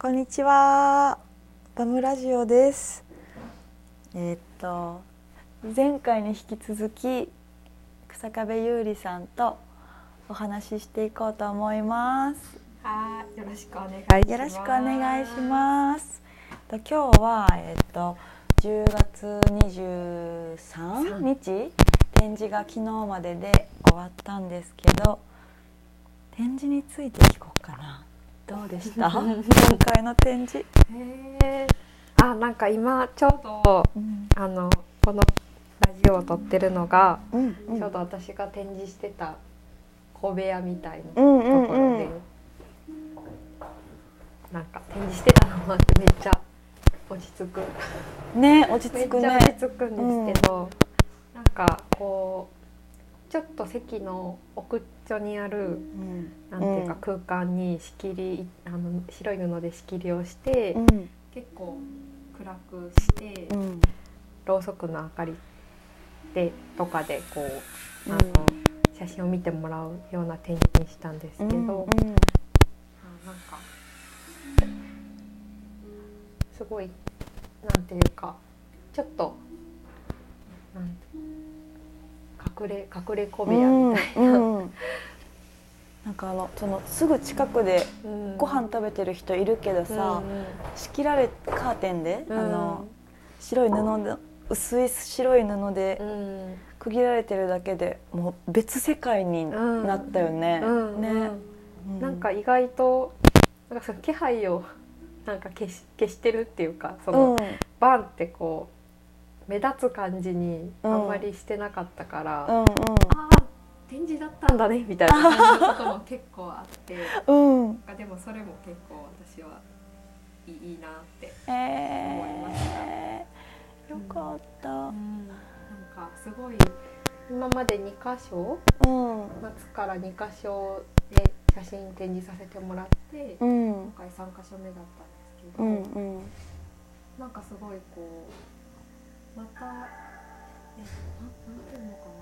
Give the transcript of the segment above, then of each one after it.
こんにちは。バムラジオです。えーっと前回に引き続き草壁優里さんとお話ししていこうと思います。はい、よろしくお願いします。よろしくお願いします。と今日はえーっと10月23日？展示が昨日までで終わったんですけど展示について聞こうかな。どうでした？今回の展示。へえ。あ、なんか今ちょうどうんあのこのラジオを撮ってるのが、うんちょうど私が展示してた小部屋みたいなうとんうんころで、うんなんか展示してたのもあってめっちゃ落ち着く。ね落ちめっ着くねちゃ落ち着くんですけど、なんかこうちょっと席の奥っちょにあるうん。なんていうか空間に仕切りあの白い布で仕切りをして、うん。結構暗くして、うん。ろうそくの明かりでとかでこうあの、写真を見てもらうような展示にしたんですけど、うんうん。あなんかすごいなんていうかちょっとなんて隠れ隠れ小部屋みたいな。うんうん。なんかあのそのすぐ近くでうん。ご飯食べてる人いるけどさ、うん仕切られカーテンで、うん。あの白い布で薄い白い布でうん。区切られてるだけでもう別世界になったよね。うん。ね、うん。なんか意外となんかその気配をなんか消し消してるっていうかその、うん。バンってこう目立つ感じにあうん。んまりしてなかったから、うんああ展示だったんだねみたいな感じのことも結構あってうん。かでもそれも結構私はいいなって、え思いました。ー、よかった。なんかすごい今まで2箇所うん。夏から2箇所で写真展示させてもらって、うん。今回3箇所目だったんですけど、うんうん。なんかすごいこうまたえななんていうのかな。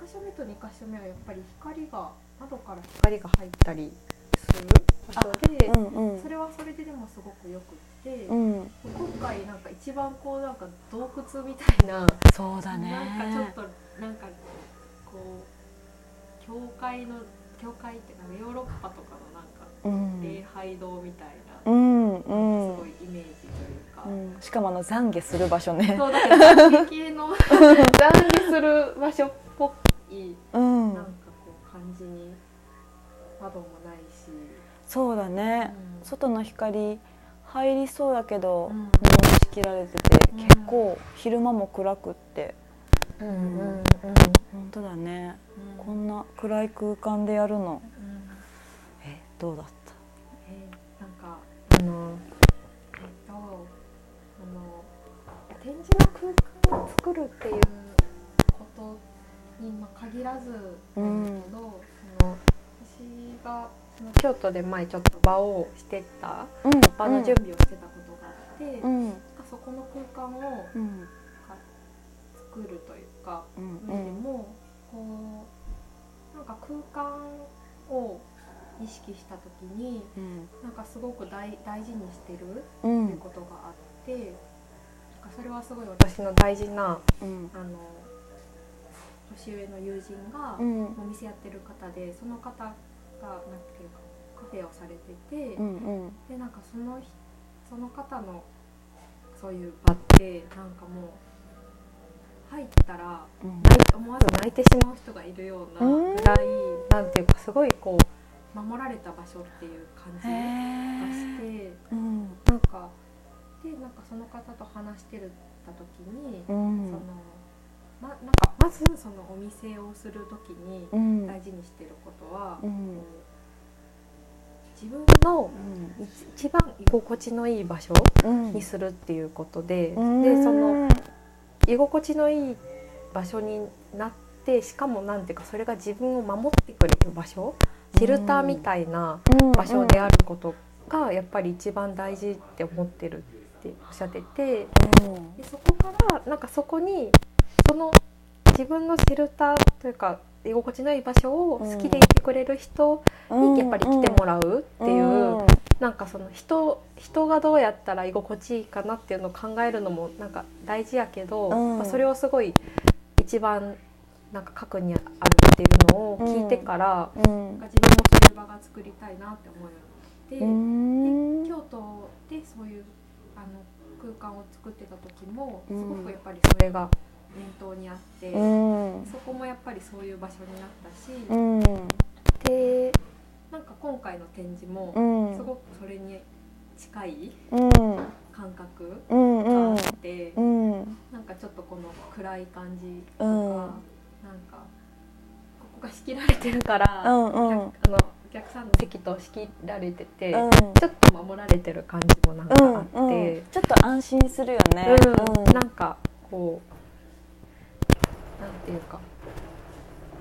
1箇所目と2箇所目はやっぱり光が窓から光が入ったりする場所で、うんうん。それはそれででもすごくよくって、うん。今回なんか一番こうなんか洞窟みたいな、そうだね。なんかちょっとなんかこう教会の教会っていうかヨーロッパとかのなんかうん。礼拝堂みたいな、うんうすん。ごいイメージというか。うん。しかもあの懺悔する場所ね。そうだから懺悔系の。懺悔する場所っぽい。うん。なんかこう感じに窓もないし、そうだね。うん。外の光入りそうだけどうん。布で仕切られててうん。結構昼間も暗くって。うんうんうん本当だね。うん。こんな暗い空間でやるの。うん。えどうだっえーなんかあのえっとあの展示の空間を作るっていうことに、まあ、限らずなんだけど、その私がその京都で前ちょっと場をしてたたうん。場の準備をしてたことがあって、うん。かそこの空間をうん作るというかうでもこうなんか空間を意識した時にうん。なんかすごく大大事にしてるうってことがあって、なんかそれはすごい私の大事なうん。あの年上の友人がうん。お店やってる方でその方がなんていうかカフェをされてて、うんうん。でなんかその人その方のそういう場ってなんかもう入ったらうん。思わず泣いてしまう人がいるようなうんぐらいなんていうかすごいこう守られた場所っていう感じへがしえてうんなんかでなんかその方と話してるた時に、そうん。のまなんかまずそのお店をする時にうん。大事にしてることは、うん。自分のうん。一一番居心地のいい場所うん。にするっていうことで、うん。でその居心地のいい場所になってしかもなんていうかそれが自分を守ってくれる場所シェルターみたいな場所であることがやっぱり一番大事って思ってるっておっしゃっててうん。でそこからなんかそこにその自分のシェルターというか居心地のいい場所を好きでいてくれる人にやっぱり来てもらうっていうなんかその人人がどうやったら居心地いいかなっていうのを考えるのもなんか大事やけど、うん。まあそれをすごい一番なんか核にあるっていうのを聞いてから、うん。なんか自分もそういう場が作りたいなって思うようにうなって、ん。京都でそういうあの空間を作ってた時もすうん。ごくやっぱりそれが念頭にあって、うん。そこもやっぱりそういう場所になったし、うん。でなんか今回の展示もうん。すごくそれに近いうん。感覚うんがうん。あって、うん。なんかちょっとこの暗い感じとか、うんなんかここが仕切られてるから、うんうん。あのお客さんの席と仕切られてて、うん。ちょっと守られてる感じもなんかあって、うんうん。ちょっと安心するよね。うん。なんかこうなんていうか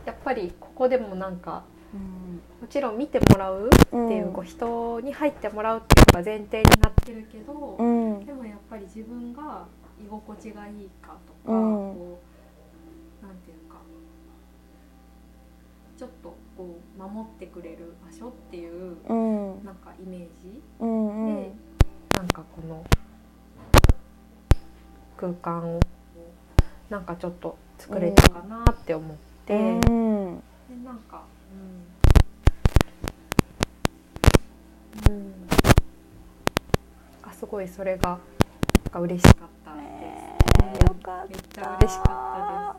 やっぱりここでもなんかうん。もちろん見てもらうっていう,、うん。こう人に入ってもらうっていうのが前提になってるけど、うん。でもやっぱり自分が居心地がいいかとか、うん。こうなんていうかちょっとこう守ってくれる場所っていううん。なんかイメージうんで、なんかこの空間をなんかちょっと作れたかなって思って、うん。でなんかうん、うん、あすごいそれがなんか嬉しかったです。えーよかった。めっちゃ嬉しか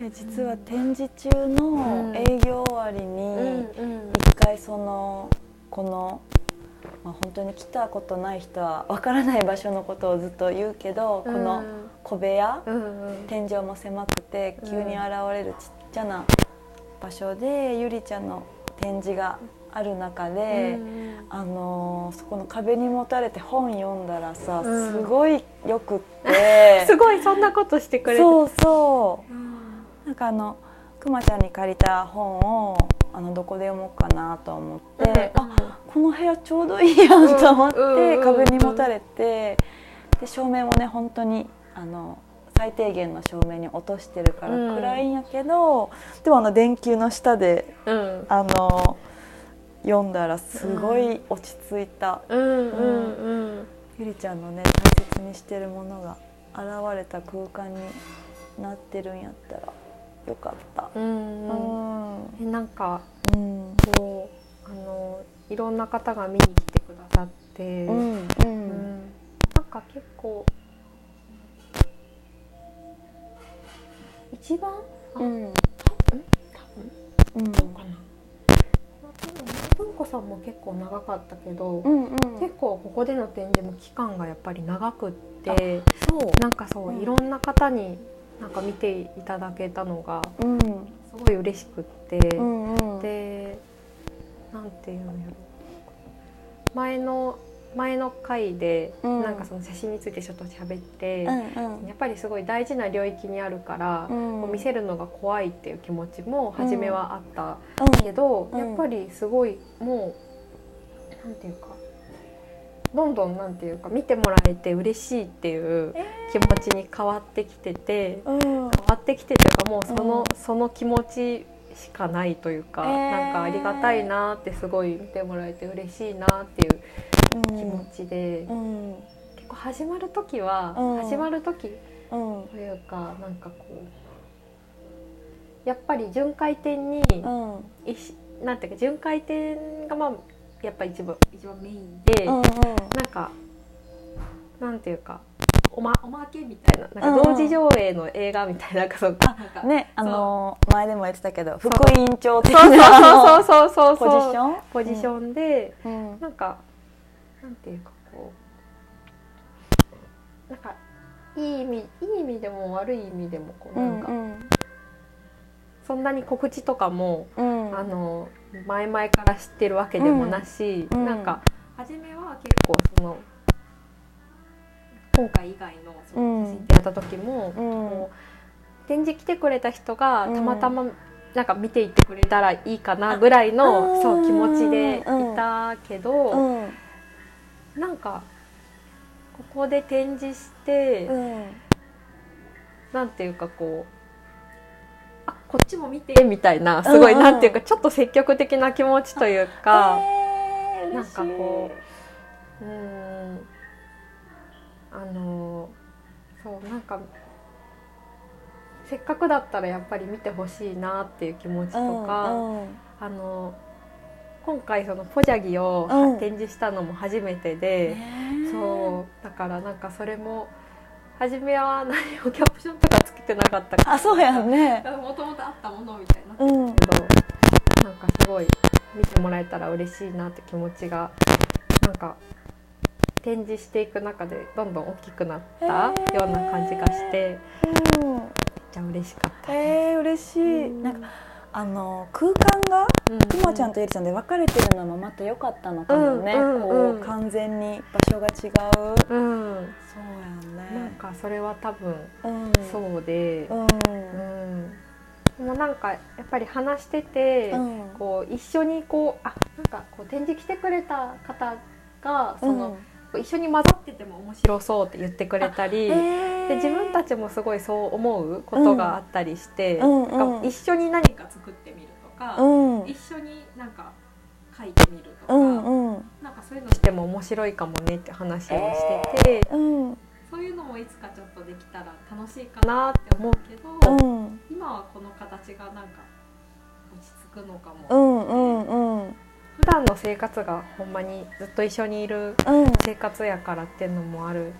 いや実は展示中の営業終わりにうん一回そのこの、まあ、本当に来たことない人はわからない場所のことをずっと言うけど、この小部屋天井も狭くて急に現れるちっちゃな場所でゆりちゃんの展示がある中で、あのーそこの壁に持たれて本読んだらさ、うん。すごいよくって。すごいそんなことしてくれて。そうそう。うんなんかあのくまちゃんに借りた本をあのどこで読もうかなと思って、あこの部屋ちょうどいいやんと思って、うんうんうん壁に持たれてで照明もね本当にあの最低限の照明に落としてるからうん暗いんやけど、でもあの電球の下でうん。あの読んだらすごい落ち着いた、うんうんうん。ゆりちゃんのね大切にしてるものが現れた空間になってるんやったらよかった。うんうん。なんかうん。こうあのいろんな方が見に来てくださって、うんううん。んなんか結構一番あうん。多分うん。どうかな。文子さんも結構長かったけど、うんうん。結構ここでの展示も期間がやっぱり長くってそう。なんかそう、うん。いろんな方になんか見ていただけたのがうん。すごい嬉しくって、うんうん。でなんていうんやろ。前の前の回で、うん。なんかその写真についてちょっと喋って、うんやっぱりすごい大事な領域にあるから、うん。見せるのが怖いっていう気持ちも初めはあったうん。けど、うん。やっぱりすごいもうなんていうかどんどんなんていうか見てもらえて嬉しいっていう気持ちに変わってきてて、うん。変わってきてというかもうその,、うん。その気持ちしかないというか、えー。なんかありがたいなってすごい見てもらえて嬉しいなっていう気持ちで、うん。結構始まる時は、うん。始まる時うんというかなんかこうやっぱり巡回展に、うん。いしなんていうか巡回展がまあやっぱ一番。一番メインで、うんなんかなんていうかおまおまけみたいななんか同時上映の映画みたいななんかそう。なんかねあの前でも言ってたけど副委員長的そうなそうそうそうポそう。ジション？ポジションで、うん。なんかなんていうかこうなんかいい意味いい意味でも悪い意味でもこううなんか、んそんなに告知とかも、うん。あの前々から知ってるわけでもなし、うん。なんか初めは結構その今回以外のその写真展やった時も、うん。こう展示来てくれた人がうん。たまたまなんか見ていってくれたらいいかなぐらいの、あそう気持ちでいうん。たけど、うん。なんかここで展示して、うん。なんていうかこうあこっちも見てみたいなすごい、うん。うんなんていうかちょっと積極的な気持ちというか、えーなんかこううんあのそうなんかせっかくだったらやっぱり見てほしいなっていう気持ちとか、うんうん。あの今回そのポジャギをうん展示したのも初めてで、ねそうだからなんかそれも初めは何もキャプションとかつけてなかったから。あそうやんね。もともとあったものみたいにな。うん。けどなんかすごい見てもらえたら嬉しいなって気持ちがなんか展示していく中でどんどん大きくなったような感じがしてうん。めっちゃ嬉しかったです。えー、嬉しい、うん。なんかあの空間がうん。くまちゃんとゆりちゃんで分かれてるのもまた良かったのかもね、うんうんこうん。う完全に場所が違う、うん、そうやなんねかそれは多分うん。そうで。う、ん。うん、でもなんかやっぱり話してて、うん。こう一緒にこうあなんかこう展示来てくれた方がその、こう一緒に混ざってても面白そうって言ってくれたり。で自分たちもすごいそう思うことがあったりして、うんう一緒に何か作ってみるとか、うん。一緒になんか書いてみるとか、うんうん。なんかそういうのしても面白いかもねって話をしてて、うん。そういうのもいつかちょっとできたら楽しいかなって思うけど、うん。今はこの形がなんか落ち着くのかも、うんうんうん普段の生活がほんまにずっと一緒にいるうん。生活やからっていうのもある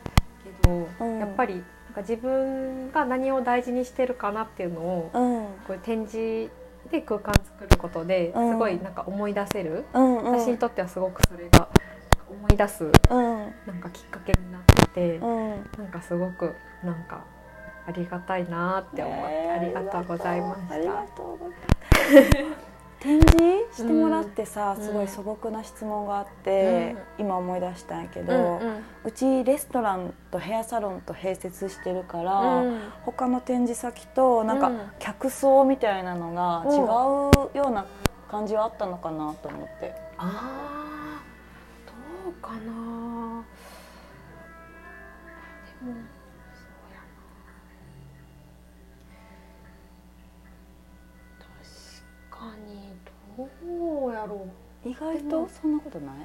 けど、うん。やっぱりなんか自分が何を大事にしてるかなっていうのをうん。こう展示で空間作ることでうん。すごいなんか思い出せる、うんうん。私にとってはすごくそれが思い出すうん。なんかきっかけになってて、うん。なんかすごくなんかありがたいなって思って、ありがとうございまありがした。展示してもらってさ、うん。すごい素朴な質問があって、今思い出したんやけど、うんううんちレストランとヘアサロンと併設してるから、うん。他の展示先となんかうん。客層みたいなのがうん違うような感じはあったのかなと思って。あーどうかな。でもうやろう。意外と？そんなことない？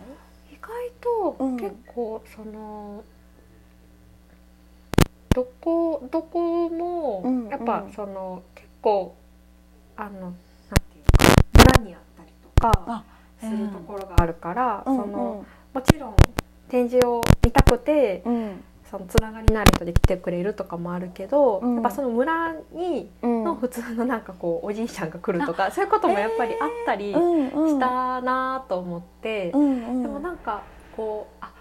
意外とうん。結構その、どこどこもうんやっぱうん。その結構あのなんていうか村にあったりとかあするところがあるから、うんそのもちろん展示を見たくてうんそのつながりのある人で来てくれるとかもあるけど、うん。やっぱその村にうん。の普通のなんかこうおじいちゃんが来るとかそういうこともやっぱりあったりしうんうん。たなと思って。うんうんでもなんかこうあなん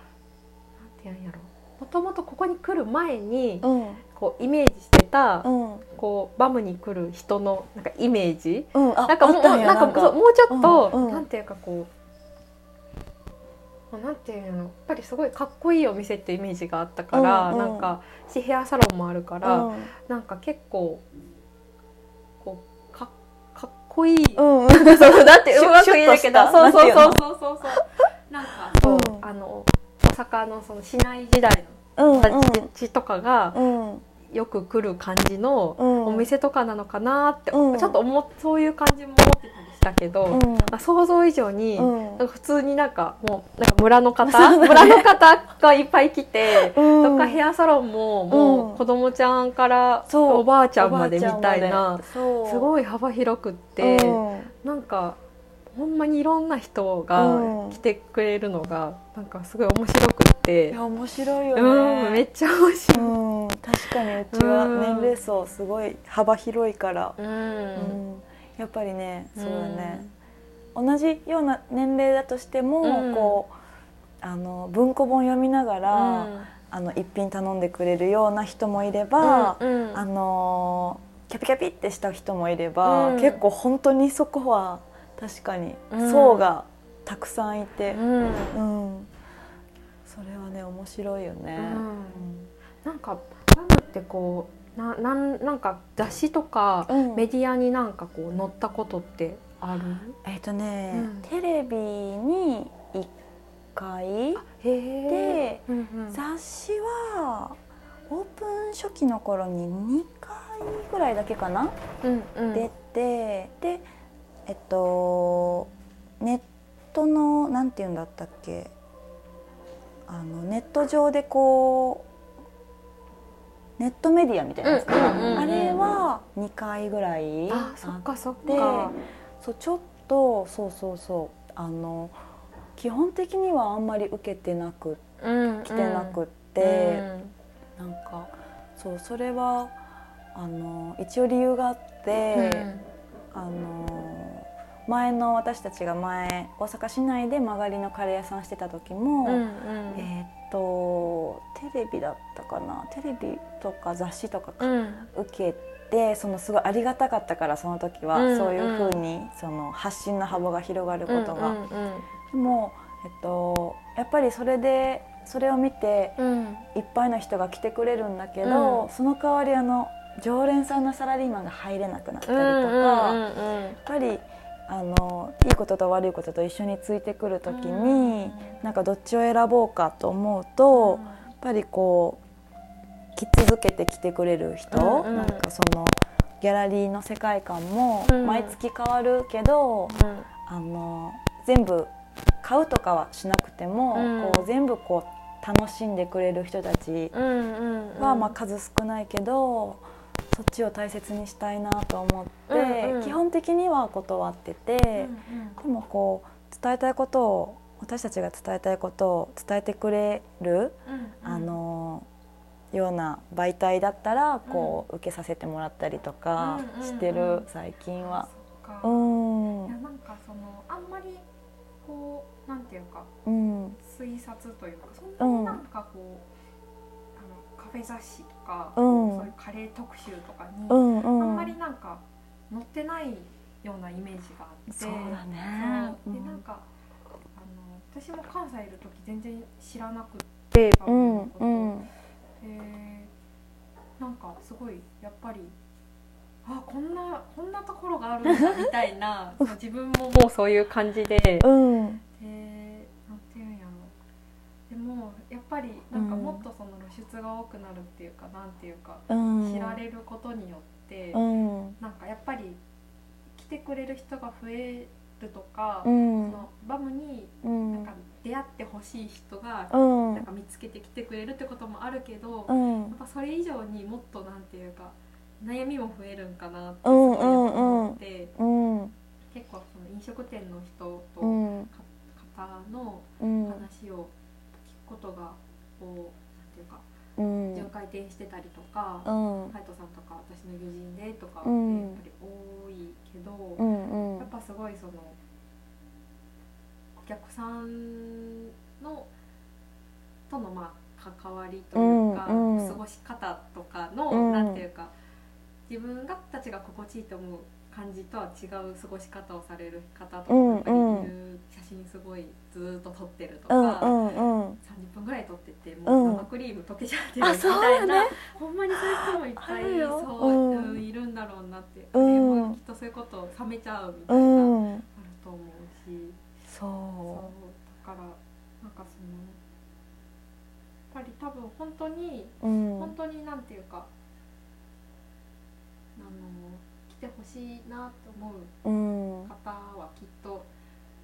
て言うんやろもともとここに来る前にうん。こうイメージしてたうん。こうバムに来る人のなんかイメージ？うん。あなんかもうなんかもうちょっと、うんうん。なんていうかこうなんていうのやっぱりすごいかっこいいお店ってイメージがあったから、うんうん。なんかしヘアサロンもあるから、うん。なんか結構こうかかっこいい、うんうん。そうだってうまく言えないけどそうそうそうそう。そうそうなんかそう、うん。あの大阪のその市内時代うんの人たちとかがうん。よく来る感じのうん。お店とかなのかなって、うん。ちょっと思っそういう感じも思ってたたけど、うん。まあ想像以上に、うん。普通になんかもうなんか村の方、村の方がいっぱい来て、うん。とかヘアサロンももう子供ちゃんからそう。おばあちゃんまでみたいなすごい幅広くって、うん。なんかほんまにいろんな人うがん。来てくれるのがなんかすごい面白くって。いや面白いようんめねっちゃ面白い。うん。確かにうちは年齢層すごい幅広いから。うん。うんやっぱりねそうだね。同じような年齢だとしてもうん。こうあの文庫本読みながらあの一品頼んでくれるような人もいればうんうん。あのキャピキャピってした人もいれば、うん。結構本当にそこは確かにうん。層がたくさんいて、うん。うん。それはね面白いよね。なんかってこうななんなんか雑誌とかうん。メディアになんかこう載ったことってある？えっ、とね、うん。テレビに1回。で雑誌はオープン初期の頃に2回ぐらいだけかな、うんうん。出てでえっとネットのなんて言うんだったっけ？あのネット上でこうネットメディアみたいなやつかあれは2回ぐらいあそっかそっでか。そうちょっとそうそうそうあの基本的にはあんまり受けてなくうん来てなくって、なんかそうそれはあの一応理由があって、あの前の私たちが前大阪市内で曲がりのカレー屋さんしてた時も、うん。うんえーっとテレビだったかな？テレビとか雑誌とかか。うん。受けてそのすごいありがたかったからその時は、うんそういうふうにその発信の幅が広がることが。うんうんでも、えっと、やっぱりそれでそれを見てうん。いっぱいの人が来てくれるんだけど、うん。その代わりあの常連さんのサラリーマンが入れなくなったりとか、うんうん。やっぱりあのいいことと悪いことと一緒についてくる時に、なんかどっちを選ぼうかと思うと、やっぱりこう来続けて来てくれる人、うんうん。なんかそのギャラリーの世界観もうん。毎月変わるけど、あの全部買うとかはしなくても、うん。こう全部こう楽しんでくれる人たちうんうんうん。は、まあ、数少ないけどそっちを大切にしたいなと思って、うんうん。基本的には断ってて、でもこう伝えたいことを私たちが伝えたいことを伝えてくれる、あのような媒体だったらこう、受けさせてもらったりとかうんうんしてる、うん最近は。うん。いやなんかそのあんまりこうなんていうかうん。推察というかそんなになんかこう、あのカフェ雑誌とか、うん。そういうカレー特集とかに、うんうん。あんまりなんか載ってないようなイメージがあってそうだね。でなんかあの私も関西いる時全然知らなくてうんうん。えーなんかすごいやっぱりあこんなこんなところがあるんだみたいな 自分ももうそういう感じで、うん。でなんていうんやろでもやっぱりなんかもっとその露出が多くなるっていうか、なんていうかうん。知られることによって、うん。なんかやっぱり来てくれる人が増えるとか、うん。そのバムにうん。なんか出会ってほしい人がうん。なんか見つけてきてくれるってこともあるけど、やうん。っぱそれ以上にもっとなんていうか悩みも増えるんかなってすうんごい思って、うん。結構その飲食店の人うとん方のうん。話をことがこうなんていうかうん。巡回転してたりとか、うん。海斗さんとか私の友人でとかってうんやっぱり多いけど、うん。やっぱすごいそのお客さんのとのまあ関わりというか、うんうん。過ごし方とかの、うん。なんていうか自分がたちが心地いいと思う感じとは違う過ごし方をされる方とか、っぱりいる写真すごいずーっと撮ってるとか。うんうんうん。30分ぐらい撮っててもう生クリーム溶けちゃってるみたいな、ほんまにそういう人もいっぱいそう、いるんだろうなって、うん。でもきっとそういうことを冷めちゃうみたういな、ん。あると思うし。そそう。だからなんかそのやっぱり多分本当に、ううん。本当になんていうかあの来てほしいなと思ううん。方はきっと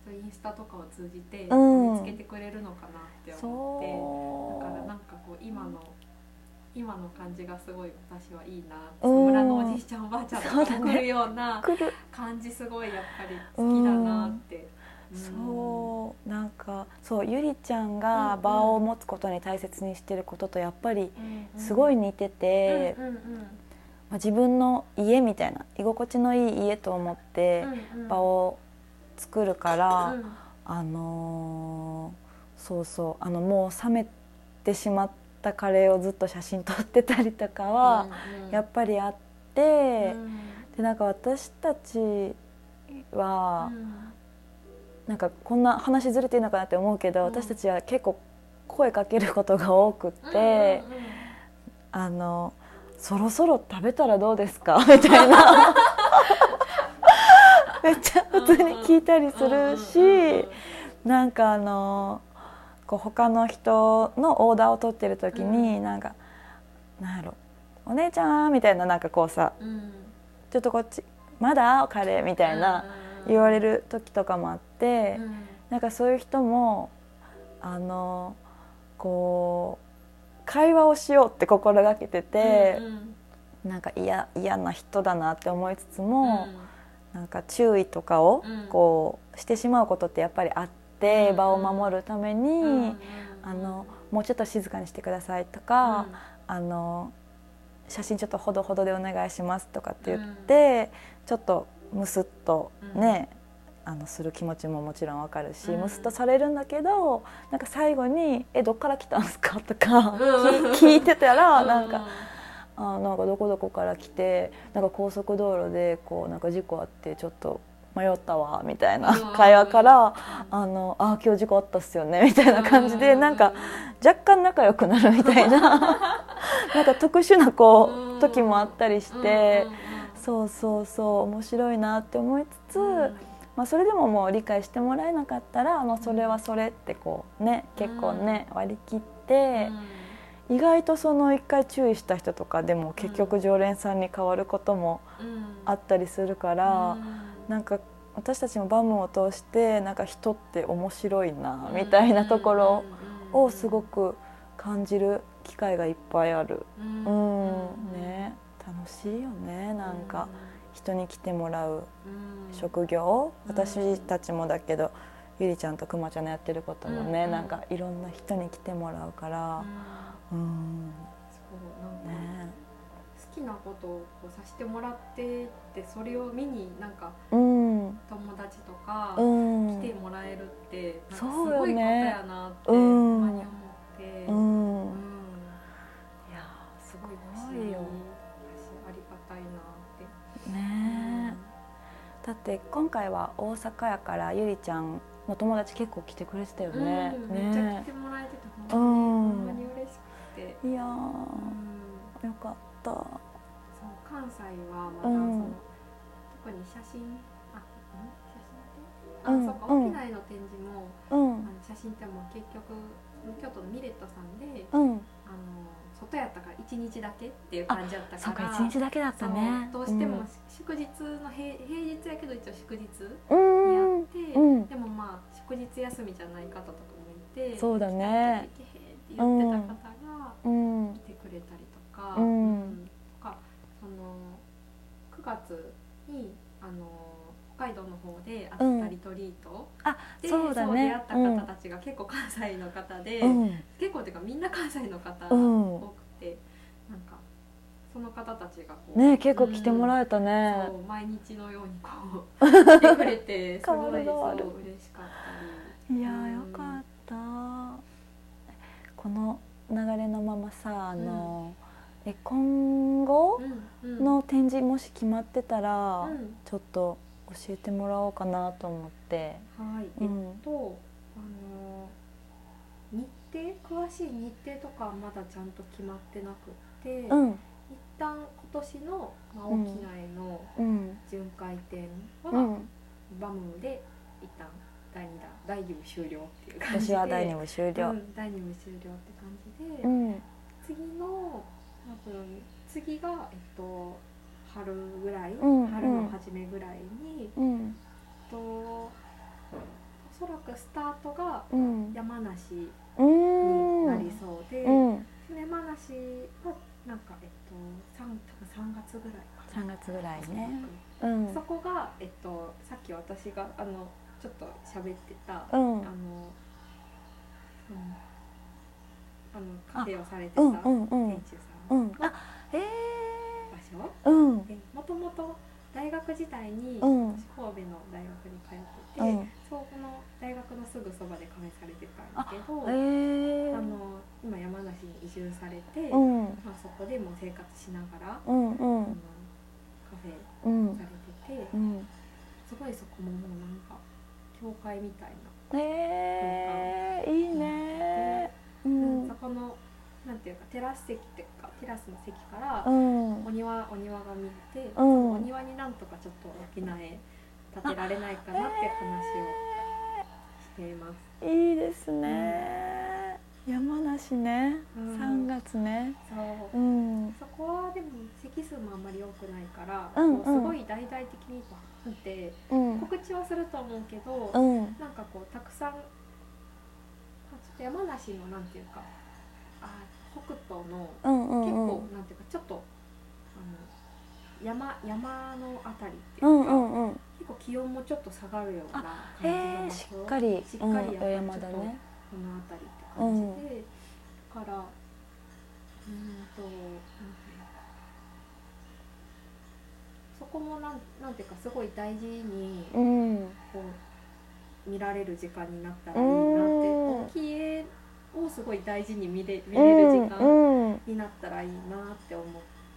インスタとかを通じてうん。見つけてくれるのかなって思って。そう。だからなんかこう今の今の感じがすごい私はいいなうん。村のおじいちゃんおばあちゃんとか来るような感じすごいやっぱり好きだなって。そう。なんかそうゆりちゃんがうん場を持つことに大切にしてることとやっぱりうんすごい似てて、うんうんまあ、自分の家みたいな居心地のいい家と思ってうんうん。場を作るから、うん。あのーそうそうあのもう冷めてしまったカレーをずっと写真撮ってたりとかは、うんやっぱりあって、うん。でなんか私たちは、うん。なんかこんな話ずれていいのかなって思うけど、うん。私たちは結構声かけることが多くって、うんうんうん。あのそろそろ食べたらどうですか？みたいな。めっちゃ普通に聞いたりするし、なんかあのこう他の人のオーダーを取ってる時に、なんかなんやろお姉ちゃんみたいななんかこうさちょっとこっちまだカレーみたいな言われる時とかもあって、なんかそういう人もあのこう会話をしようって心がけてて、なんか嫌嫌な人だなって思いつつも、なんか注意とかをこうしてしまうことってやっぱりあって、場を守るために、あのもうちょっと静かにしてくださいとか、あの写真ちょっとほどほどでお願いしますとかって言って、ちょっとムスッとね、あのする気持ちももちろんわかるし、ムスッとされるんだけどなんか最後に「えどっから来たんすか? 」とか聞いてたらなんか。あなんかどこどこから来てなんか高速道路でこうなんか事故あってちょっと迷ったわみたいな会話から「あのあ今日事故あったっすよね」みたいな感じでなんか若干仲良くなるみたいな なんか特殊なこう時もあったりしてそうそうそう面白いなって思いつつ、まあ、それでももう理解してもらえなかったら、まあ、それはそれってこうね結構ね割り切って。意外とその一回注意した人とかでも結局常連さんに変わることもあったりするから、うなんか私たちもバムを通してなんか人って面白いなみたいなところをすごく感じる機会がいっぱいある。うんね楽しいよねなんか人に来てもらう職業私たちもだけどゆりちゃんとくまちゃんのやってることもねなんかいろんな人に来てもらうから。うん。そうなんか、ね、好きなことをこうさせてもらってってそれを見になんか、うん、友達とか来てもらえるってなんかすごいことやなって思って、うん、うん、いやすごい私ありがだって今回は大阪やからゆりちゃんの友達結構来てくれてたよね、うん、めっちゃ来てもらえてたほんまに嬉しくて。いや、うん、よかった。そう関西はまだその、特に写真あ写真って？あ、うん、そうか沖縄の展示も、うん、あの写真っても結局京都のミレットさんで、うん、あの外やったから1日だけっていう感じだったからそうか1日だけだったね。どうしても祝日の平平日やけど一応祝日にやって、うん、でもまあ祝日休みじゃない方とかもいてそうだね。って言ってた方が来てくれたりとか、うん、とかその9月にあの北海道の方であったリトリート、うん、あそうだね。出会った方たちが結構関西の方で、うん、結構っていうかみんな関西の方多くて、うん、なんかその方たちがこうね結構来てもらえたね、そう毎日のようにこう来てくれて すごいそう嬉しかったりいやよかった、この流れのままさあの、うん、え今後の展示もし決まってたら、うん、ちょっと教えてもらおうかなと思って。はい、えっとあの日程詳しい日程とかはまだちゃんと決まってなくて、うん、一旦今年の、まあ、沖縄への巡回展は、バムで一旦第2弾第2部終了っていう感じで。私は第2部終了、うん、第2部終了って感じで、うん、次の多分次がえっと春ぐらい、うん、春の初めぐらいに、うん、とおそらくスタートが山梨になりそうで、山梨はなんかえっと 3, 多分3月ぐらいかな。3月ぐらいね、うん、そこが、えっと、さっき私があのちょっと喋ってた、うん、あの、うん、あのカフェをされてた店主さんの場所もともと大学時代に、私神戸の大学に通ってて、うん、そこの大学のすぐそばでカフェされてたんだけどあ、え。ー、あの今山梨に移住されて、うん、まあ、そこでも生活しながら、うんうん、カフェされてて、すごいそこももうなんか教会みたいなへえー、いいね、うん、そこのなんていうかテラス席っていうかテラスの席から、お庭お庭が見て、うん、お庭になんとかちょっと沖縄へ建てられないかなって話をしています。いいですね、山梨ね、うん。3月ね。そう。うん。そこはでも席数もあんまり多くないから、うんうん。すごい大々的にバーンってうん。告知はすると思うけど、うん。なんかこうたくさん山梨のなんていうかあ北東のうんうん結構、うんなんていうかちょっとあの山山のあたりっていうか、うんうんうん。結構気温もちょっと下がるような感じへのえしっかり。しっかりやっぱちょっとこの辺りって感じで、だからうーんとなんていうのそこもなんなんていうかすごい大事にうん。こう見られる時間になったらいいなって。うん。大きい絵をすごい大事に見れ見れる時間うん。になったらいいなって思っ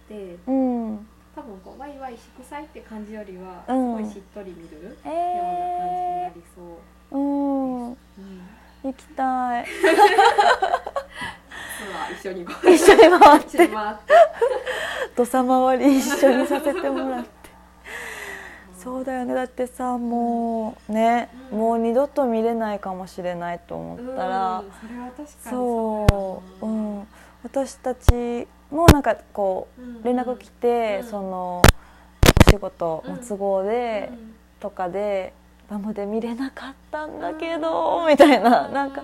てうん。多分こうワイワイ祝祭って感じよりはすうん。ごいしっとり見るような感じにえなりそう。ー、うん。うん。行きたい 一緒に回って。一緒に回って。土佐回り一緒にさせてもらってそうだよね。だってさもうね、うんもう二度と見れないかもしれないと思うんったら、それは確かにそう、うん、私たちもなんかこううん。連絡来て、うん。そのお仕事の都合で、うん。とかでバムで見れなかったんだけど、みたいな。なんか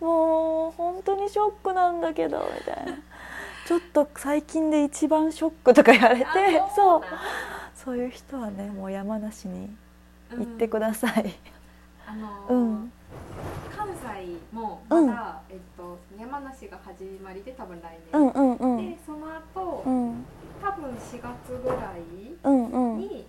もう本当にショックなんだけどみたいな。ちょっと最近で一番ショックとか言われてあそうそういう人はねもう山梨にうん。行ってください。あのーうん。関西もまだ、えっと山梨が始まりで多分来うん年、うんうん。でその後、うん。多分4月ぐらいうんうん。に、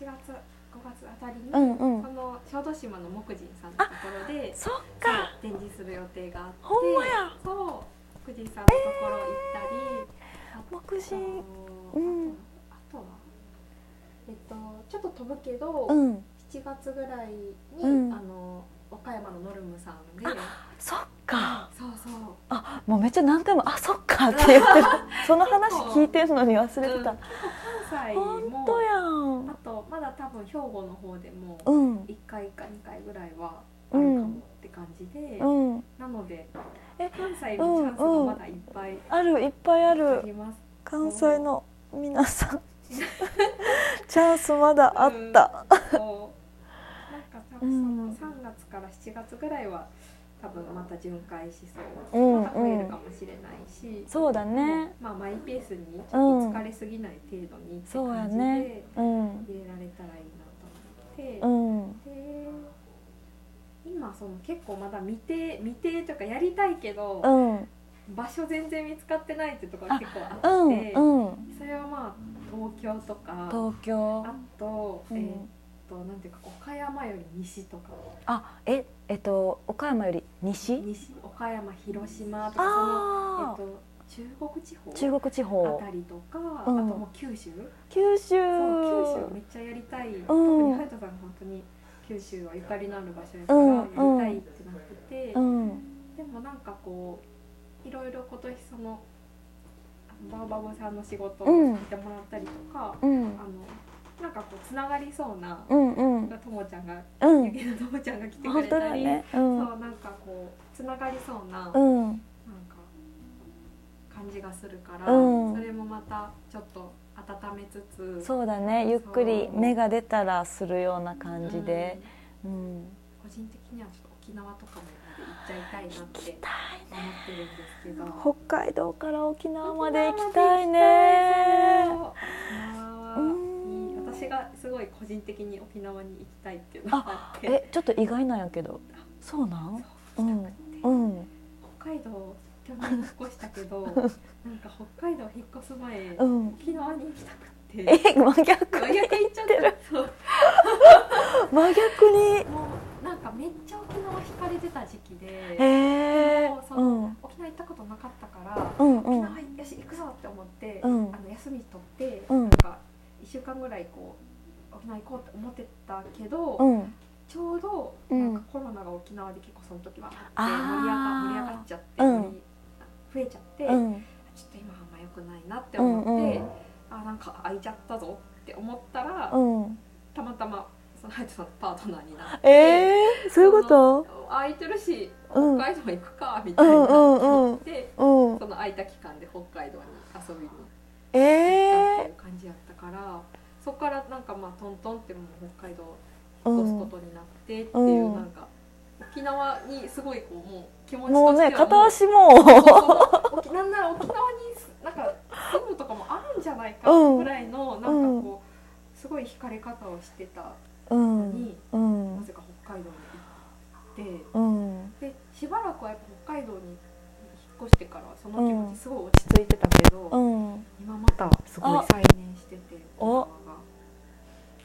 4月5月あたりに、うんうん。その小豆島の木人さんのところでそっか。展示する予定があってほんまや。そう木人さんのところ行ったり、木人あとうんえっとちょっと飛ぶけど、うん。7月ぐらいに、うん。あの岡山のノルムさんでそっか。そうそう。あもうめっちゃ何回も「あそっか」って言ってる。その話聞いてるのに忘れてた。うん、関西も本当やあんとまだ多分兵庫の方でもうん。1回か2回ぐらいはあるかもって感じで、うん。なのでえ関西のチャンスがまだいっぱいあるいっぱいあある。関西の皆さんチャンスまだあった、そうなんか多分その3月から7月ぐらいは多分また巡回しそう、うんまた増えるかもしれないし、そうだね。まあマイペースにちょっと疲れすぎない程度にってそうや感じでねうん入れられたらいいなと思って、うんで今その結構まだ未定未定とかやりたいけど、うん場所全然見つかってないってところが結構あって、うんうんそれはまあ東京とか東京。あと、うん。えーっとなんていうか岡山より西とか。あええっと岡山より西？西岡山広島とかその、あえーっと中国地方あ中国地方。あたりとか、うん。あともう九州。九州。そう九州めっちゃやりたい、特に隼人さんが本当に九州はゆかりのある場所やからうん。やりたいってなってて、うん。でもなんかこういろいろ今年そのバーバブさんの仕事をうんしてもらったりとか、うん。あのなんかこうつながりそうな、うんうん。ともちゃんがうん。ゆきのともちゃんが来てくれたり、だね。うそうんなんかこうつながりそうな、なんかうん感じがするから、うん。それもまたちょっと温めつつそうだね。ゆっくり芽が出たらするような感じで、うん。うん。個人的にはちょっと沖縄とかもちゃいたいなって思ってるんですけど。北海道から沖縄まで行きたいね。私がすごい個人的に沖縄に行きたいっていうのがあって。えちょっと意外なんやけど。そうなん？そううん。うん。北海道去年引っ越したけど なんか北海道引っ越す前、うん。沖縄に行きたくてえ真逆真逆行っちゃったそう真逆に。もうなんかめっちゃ沖縄惹かれてた時期で。へえもうん。沖縄行ったことなかったから、うんうん。沖縄よし行くぞって思って、うん。あの休み取って、うん。なんか1週間ぐらいこう沖縄行こうって思ってたけど、うん。ちょうどうん。なんかコロナが沖縄で結構その時はあって盛り上が盛り上がっちゃって、うん。増えちゃって、うん。ちょっと今あんま良くないなって思って、うんうんあなんか空いちゃったぞって思ったら、うん。たまたまそのハヤトさんのパートナーになってえー、そういうこと？空いてるしうん。北海道行くかみたういな、んうんうんでうん。その空いた期間で北海道に遊びに行ったってえいう感じやったから、そこからなんかまあトントンってもう北海道ー、引っ越すうんことになってっていう、うん。なんか沖縄にすごいこうもう気持ちもうね片足も。そう沖なんなら沖縄にすなんか住むとかもあるんじゃないかうん。ぐらいのなんかこうすごい惹かれ方をしてたうのん。に、うん。なぜか北海道に行ってうん。でしばらくはやっぱ北海道に引っ越してからその気持ちすごい落ち着いてたけど、うん。今またすごい再燃してて沖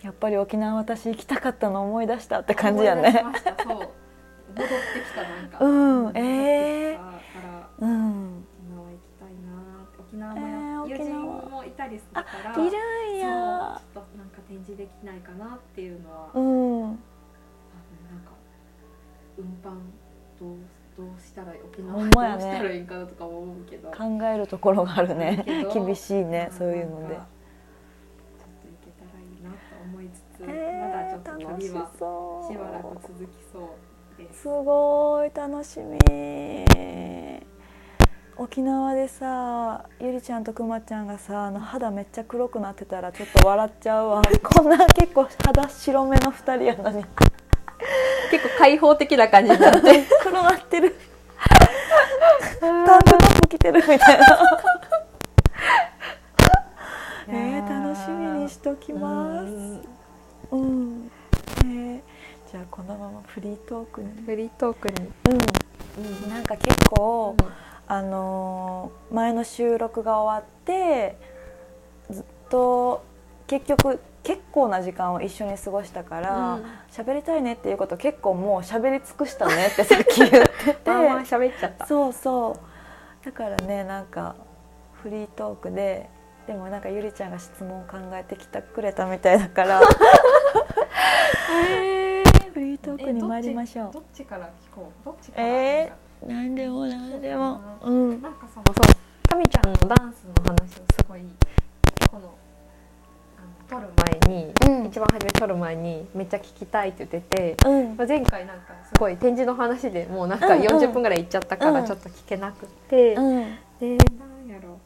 やっぱり沖縄私行きたかったの思い出したって感じやね。そう戻ってきたなんか。うんえー。からうん。沖縄行きたいな沖縄えーも友人もいたりするから、いるんや。ちょっとなんか展示できないかなっていうのは、うん。多分なんか運搬どうどうしたら沖縄どうしたらいいかなとか思うけど、考えるところがあるね。厳しいねまあそういうので。ちょっと行けたらいいなと思いつつ、えまだちょっと旅はしばらく続きそう。です。すごい楽しみ。沖縄でさゆりちゃんとくまちゃんがさあの肌めっちゃ黒くなってたらちょっと笑っちゃうわ。こんな結構肌白めの2人やのに。結構開放的な感じになって。黒なってる。タンクトップ着てるみたいな。えー、楽しみにしときます。うん、えーじゃあこのままフリートークに。フリートークに、うん。なんか結構、あのー前の収録が終わってずっと結局結構な時間を一緒に過ごしたからうん。喋、りたいねっていうこと結構もう喋り尽くしたねってさ っき言って。てまあまあ喋っちゃった。そうそう。だからねなんかフリートークででもなんかゆりちゃんが質問考えてきてくれたみたいだから。フリートークに参りましょう。どっちから聞こう？どっちからえー、なんでもなんでも。うん。なんかそのそうかみちゃんのダンスの話をすごいこのあの撮る前に、うん。一番初め撮る前にめっちゃ聞きたいって言ってて、うん。まあ前回なんかすごい展示の話でもうなんかうんうん。40分ぐらいいっちゃったかうん。らちょっと聞けなくて、うん。でなんやろ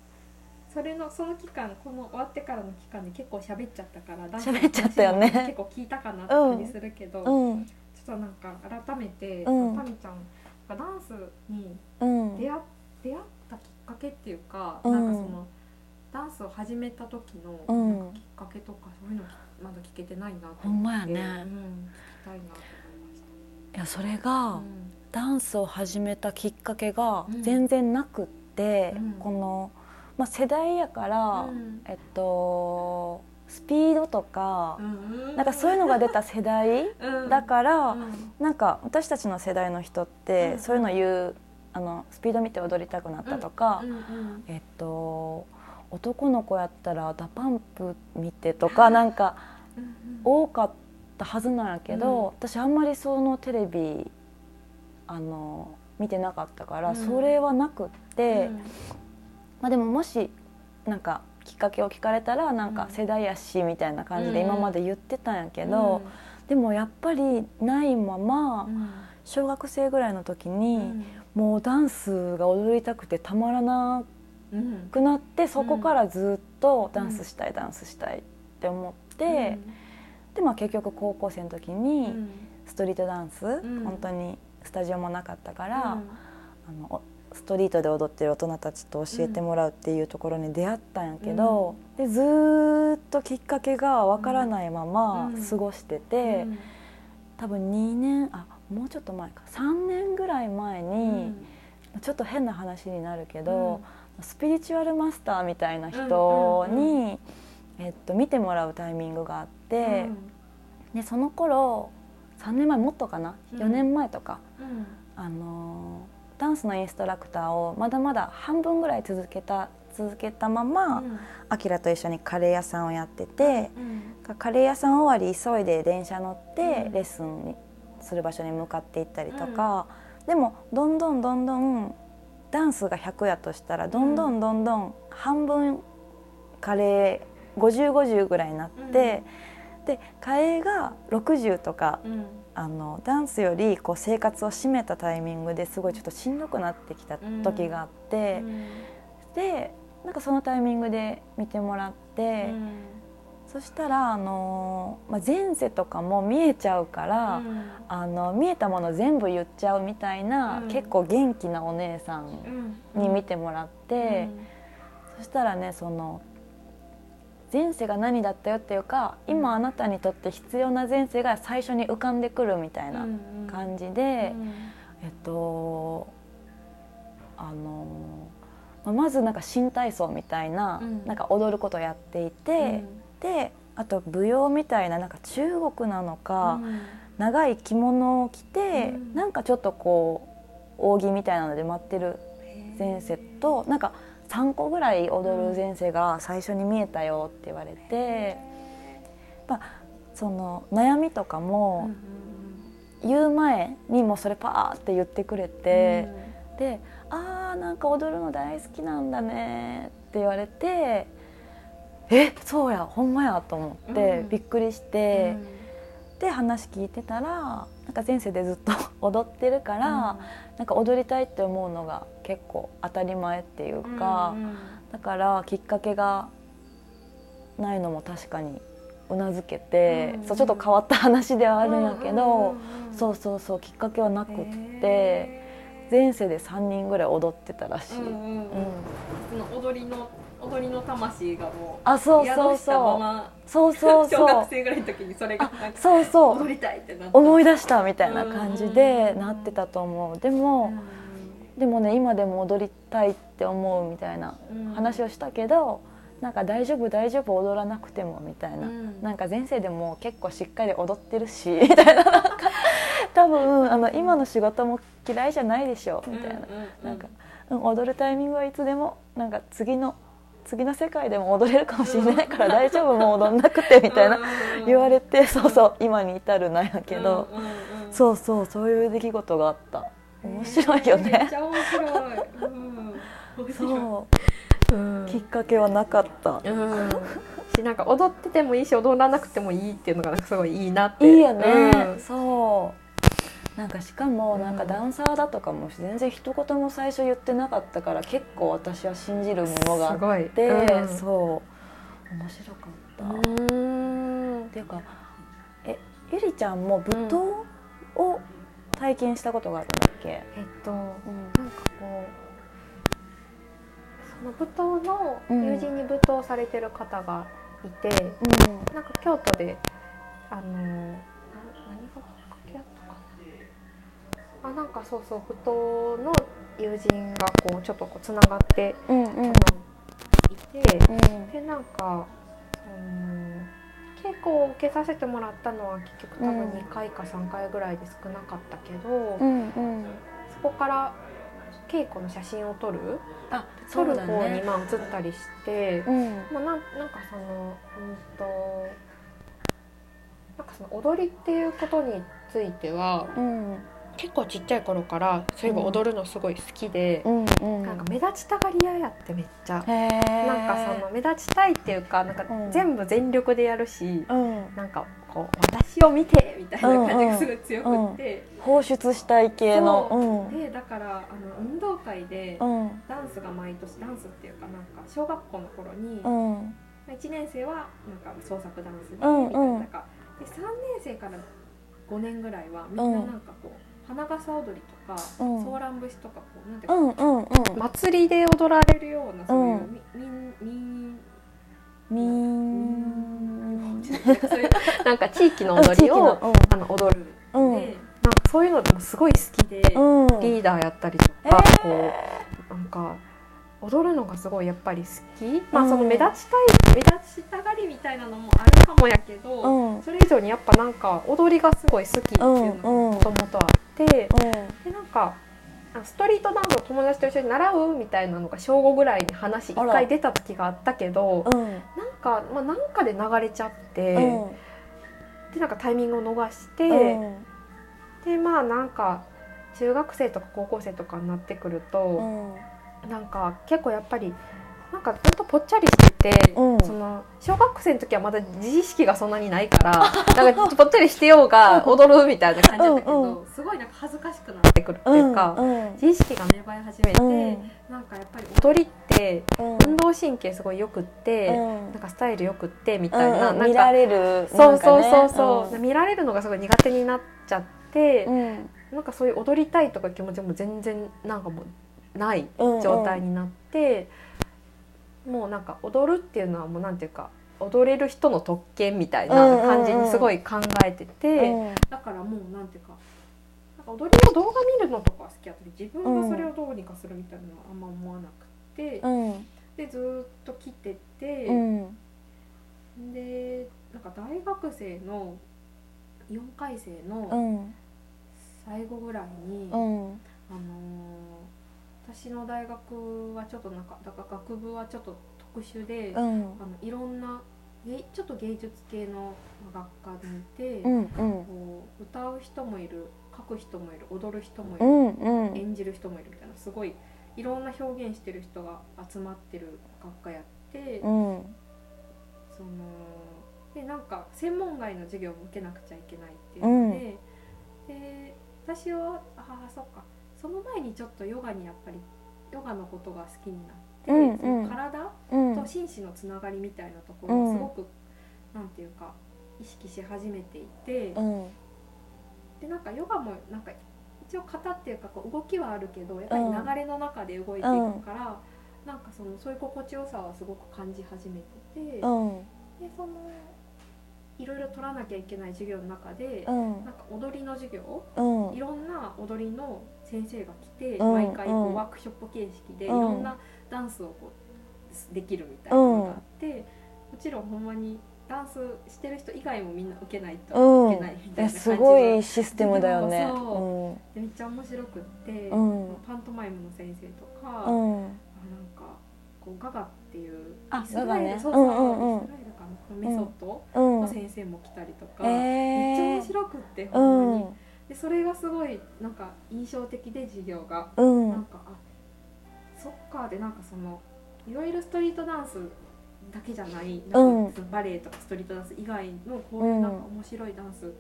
それのその期間この終わってからの期間で結構喋っちゃったからダンスの喋っちゃったよね。話も結構聞いたかなって感じするけど、うんとなんか改めて、うん。タミちゃんがダンスにうん。出会出会ったきっかけっていうか、うん。なんかそのダンスを始めた時のうん。なんかきっかけとかそういうのまだ聞けてないなとほんまや思って、ね。うん、聞きたいなと思いましいやそれた。が、ダンスを始めたきっかけがうん。全然なくって、うん。この、まあ、世代やから、うん。えっとスピードとか、うんなんかそういうのが出た世代うん。だから、うん。なんか私たちの世代の人って、うんそういうの言うあのスピード見て踊りたくなったとか、えっと男の子やったら DA PUMP 見てとか なんかうん多かったはずなんやけど、私あんまりそのテレビあの見てなかったから、うん。それはなくって、うん。まあ、でももしなんかきっかけを聞かれたらなんかうん。世代やしみたいな感じでうん。今まで言ってたんやけど、でもやっぱりないままうん。小学生ぐらいの時うに、ん。もうダンスが踊りたくてたまらなうんくなってそこからずっとダンスしたい、ダンスしたいって思って、でまあ結局高校生の時うにん。ストリートダンス、ん。本当にスタジオもなかったから、うん。あのおストリートで踊ってる大人たちと教えてもらうっていうところに出会ったんやけど、でずーっときっかけがわからないままうん。過ごしてて、うん。多分2年あもうちょっと前か。3年ぐらい前に、ちょっと変な話になるけど、スピリチュアルマスターみたいな人に、うんうんえっと、見てもらうタイミングがあって、うん。でその頃3年前もっとかな？うん4年前とか、うん。あのーダンスのインストラクターをまだまだ半分ぐらい続けた続けたままあきらと一緒にカレー屋さんをやっててうん。カレー屋さん終わり急いで電車乗ってうん。レッスンにする場所に向かっていったりとか、でもどんどんどんどんダンスが100やとしたらどんどんどんどん半分カレー5050ぐらいになって、で嘉永が60とかうんあのダンスよりこう生活を締めたタイミングですごいちょっとしんどくなってきた時があって、でなんかそのタイミングで見てもらって、そしたらあの、まあ、前世とかも見えちゃうから、あの見えたもの全部言っちゃうみたいな、うん。結構元気なお姉さんに見てもらって、そしたらねその前世が何だったよっていうか今あなたにとって必要な前世が最初に浮かんでくるみたいな感じで、えっとあのまずなんか新体操みたいな,、うん。なんか踊ることをやっていて、であと舞踊みたいななんか中国なのか、長い着物を着て、うん。なんかちょっとこう扇みたいなので待ってる前世となんか3個ぐらい踊る前世が最初に見えたよって言われて、まあ、その悩みとかも言う前にもうそれパーって言ってくれて、で「あーなんか踊るの大好きなんだね」って言われて「えそうやほんまや」と思って、うん。びっくりして、で話聞いてたらなんか前世でずっと 踊ってるから、なんか踊りたいって思うのが結構当たり前っていうか、だからきっかけがないのも確かにうなずけて、うんそうちょっと変わった話ではあるんやけど、そうそうそうきっかけはなくって、前世で3人ぐらい踊ってたらしい。うん。その踊りの踊りの魂がもあそううそう。そうまそうそう小そう。学生ぐらいの時にそれがうそう。踊りたいってなった。思い出したみたいな感じでうん。なってたと思う。でも、でもね今でも踊りたいって思うみたいな話をしたけど、なんか大丈夫大丈夫踊らなくてもみたいな、うん。なんか前世でも結構しっかり踊ってるし みたいな。なんか多分あの今の仕事も嫌いじゃないでしょみたいな、なんか、うん、踊るタイミングはいつでもなんか次の次の世界でも踊れるかもしれないから大丈夫もう踊んなくてみたいな言われてそうそう今に至るなんやけど、そうそうそういう出来事があった。面白いよめっねちゃ面白い。そう。うん。きっかけはなかった。うん。しなんか踊っててもいいし踊らなくてもいいっていうのがなんかすごいいいなって。いいよね、うん。そうなんかしかもなんかダンサーだとかも全然一言も最初言ってなかったから結構私は信じるものがあって、うんそう面白かった、っうん。ていうかえゆりちゃんも舞踏を体験したことがあるんだっけ、えっとうん。なんかこうその舞踏の友人に舞踏されてる方がいて、なんか京都であのあなんかそうそう舞踏の友人がこうちょっとこうつながってうんうん。うんいて、うん。でなんか、うん、稽古を受けさせてもらったのは結局多分うん。2回か3回ぐらいで少なかったけど、うんうん。そこから稽古の写真を撮る？あ撮る方にまあ移ったりして、うん。まあ、なんなんかそのうんとなんかその踊りっていうことについてはうん結構ちっちゃい頃からそういえば踊るのすごい好きで、うんうん。なんか目立ちたがり屋やってめっちゃ。なんかその目立ちたいっていうかなんかうん。全部全力でやるし、うん。なんかこう私を見てみたいな感じがすごい強くって、放出したい系の。そう。でだからあの運動会でうん。うんダンスが毎年ダンスっていうかなんか小学校の頃に、うん。1年生はなんか創作ダンスで、うんみたいなうんなん。かで3年生から5年ぐらいはみんななんかこう、花笠踊りとか、うん。ソーラン節とかこうなんていうか、うんうんうん。祭りで踊られるようなそういう、うん。みみんみんそういうなんか地域の踊りを、あの踊る、うん。でなんかそういうのでもすごい好きで、うん。リーダーやったりとか、こうなんか踊るのがすごいやっぱり好き、まあその目立ちたい目立ちたがりみたいなのもあるかもやけど、うん。それ以上にやっぱなんか踊りがすごい好きっていうのがもともとあって、でなんかあストリートダンスを友達と一緒に習うみたいなのが小5ぐらいに話一あら。回出た時があったけどうん。なんか、まあ、なんかで流れちゃって、うん。でなんかタイミングを逃して、うん。でまあなんか中学生とか高校生とかになってくると、うんなんか結構やっぱりなんかほんとぽっちゃりしてて、うん。その小学生の時はまだ自意識がそんなにないから なんかぽっちゃりしてようが踊るみたいな感じだったけど、うんすごいなんか恥ずかしくなってくるっていうか、うん自意識が芽生え始めて、うん。なんかやっぱり踊りってうん。運動神経すごいよくって、うん。なんかスタイルよくってみたいな,、うん。なんか見られるそうそうそうそう、見られるのがすごい苦手になっちゃって、うん。なんかそういう踊りたいとか気持ちも全然なんかもうないうん状態になって、もうなんか踊るっていうのはもうなんていうか踊れる人の特権みたいな感じにすごい考えてて、うん。だからもうなんていうかなんか踊りの動画見るのとかは好きやったり自分がそれをどうにかするみたいなのはあんま思わなくて、うん。でずーっと来てて、うん。でなんか大学生の4回生うのん。最後ぐらいに、うん。あのー私の大学はちょっとなんかだから学部はちょっと特殊で、あうん。のいろんな芸ちょっと芸術系の学科にいて、うんうん。こう歌う人もいる書く人もいる踊る人もいうる、んうん。演じる人もいるみたいなすごいいろんな表現してる人が集まってる学科やって、うん。そのでなんか専門外の授業も受けなくちゃいけないっていうので,、で私はああそっかその前にちょっとヨガにやっぱりヨガのことが好きになって、うんうん。体うん。と心身のつながりみたいなところをすごく、なんていうか意識し始めていて、うん。でなんかヨガもなんか一応型っていうかこう動きはあるけどやっぱり流れの中で動いていくから、なんかそのそういう心地よさはすごく感じ始めてて、うん。でそのいろいろ取らなきゃいけない授業の中で、うん。なんか踊りの授業うん。いろんな踊りの先生が来て、うん毎回こうん。うワークショップ形式でいうん。ろんなダンスをこうできるみたいなのがあって、もちろんほんまにダンスしてる人以外もみんな受けないとうん。いけないみたいな感じえすごいシステムだよね。そでめっちゃ面白くって、うん。パントマイムの先生とか、うなんかこうガガっていうあイスラガガね。そうそう、うんうんうん。イスラエルかなメソッドうん。の先生も来たりとか、えめっちゃ面ー白くってうほんまに、んでそれがすごいなんか印象的で授業が、うん。なんかあそっかでなんかそのいろいろストリートダンスだけじゃないなんかそのバレエとかストリートダンス以外のこういうなんか面白いダンス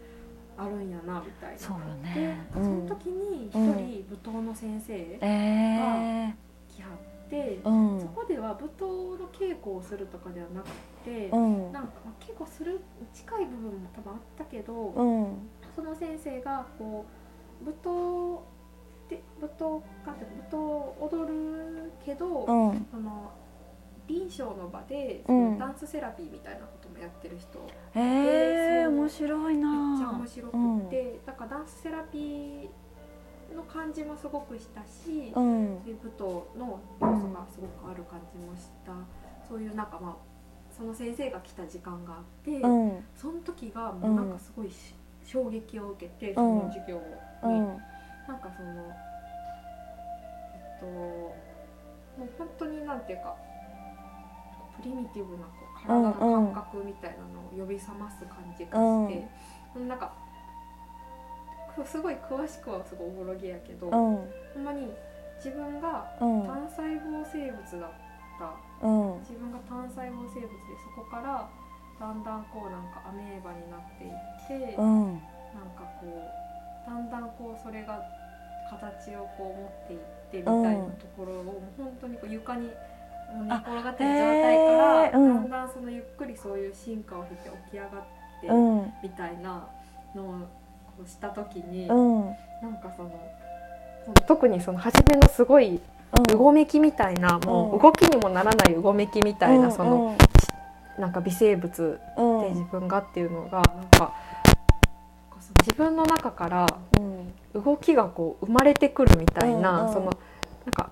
あるんやなみたいな。そうよでねその時に一人舞踏の先生え来はって、ーうん。そこでは舞踏の稽古をするとかではなくて、うん。なんかまあ稽古する近い部分も多分あったけど、うんその先生がこう舞踏で舞踏かって舞踏を踊るけど、うん。その臨床の場で、うん。ダンスセラピーみたいなこともやってる人えーそう面白いな。めっちゃ面白くって、だからダンスセラピーの感じもすごくしたし、うん。そういう舞踏の要素がすごくある感じもした、そういうなんかまあその先生が来た時間があって、うん。その時がもうなんかすごいし、衝撃を受けてん。その授業に、うん。なんかそのえっともう本当になんていうかプリミティブなこう体の感覚みたいなのを呼び覚ます感じがして、なんかくすごい詳しくはすごいおぼろげやけど、うん。ほんまに自分がうん。単細胞生物だった。うん。自分が単細胞生物でそこからだんだんこうなんかアメーバになっていって、うん。なんかこうだんだんこうそれが形をこう持っていってみたいなところを、もう本当にこう床にもう寝転がってる状態から、へーうん。だんだんそのゆっくりそういう進化を経て起き上がって、うんみたいなのをこうした時に、うん。なんかそのその特にその初めのすごいうごめきみたいな、もううん。動きにもならないうごめきみたいな、そのなんか微生物うん。で自分がっていうのがなんか自分の中からうん。動きがこう生まれてくるみたいな、うんうん。そのなんか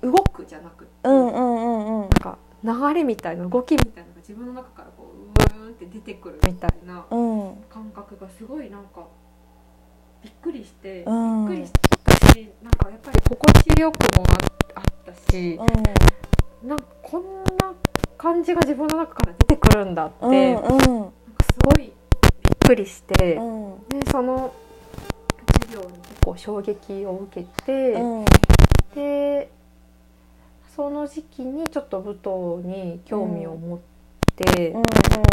動くじゃなくて、うんうんうんうん。なんか流れみたいな動きみたいなのが自分の中からこううーんって出てくるみたいなうん。感覚がすごいなんかびっくりして、うん。びっくりしたしなんかやっぱり心地よくもああったし、なんかこんな感じが自分の中から出てくるんだって、うんなんかうんすごいびっくりして、うん。でその授業に結構衝撃を受けて、うん。でその時期にちょっと舞踏に興味を持って、うん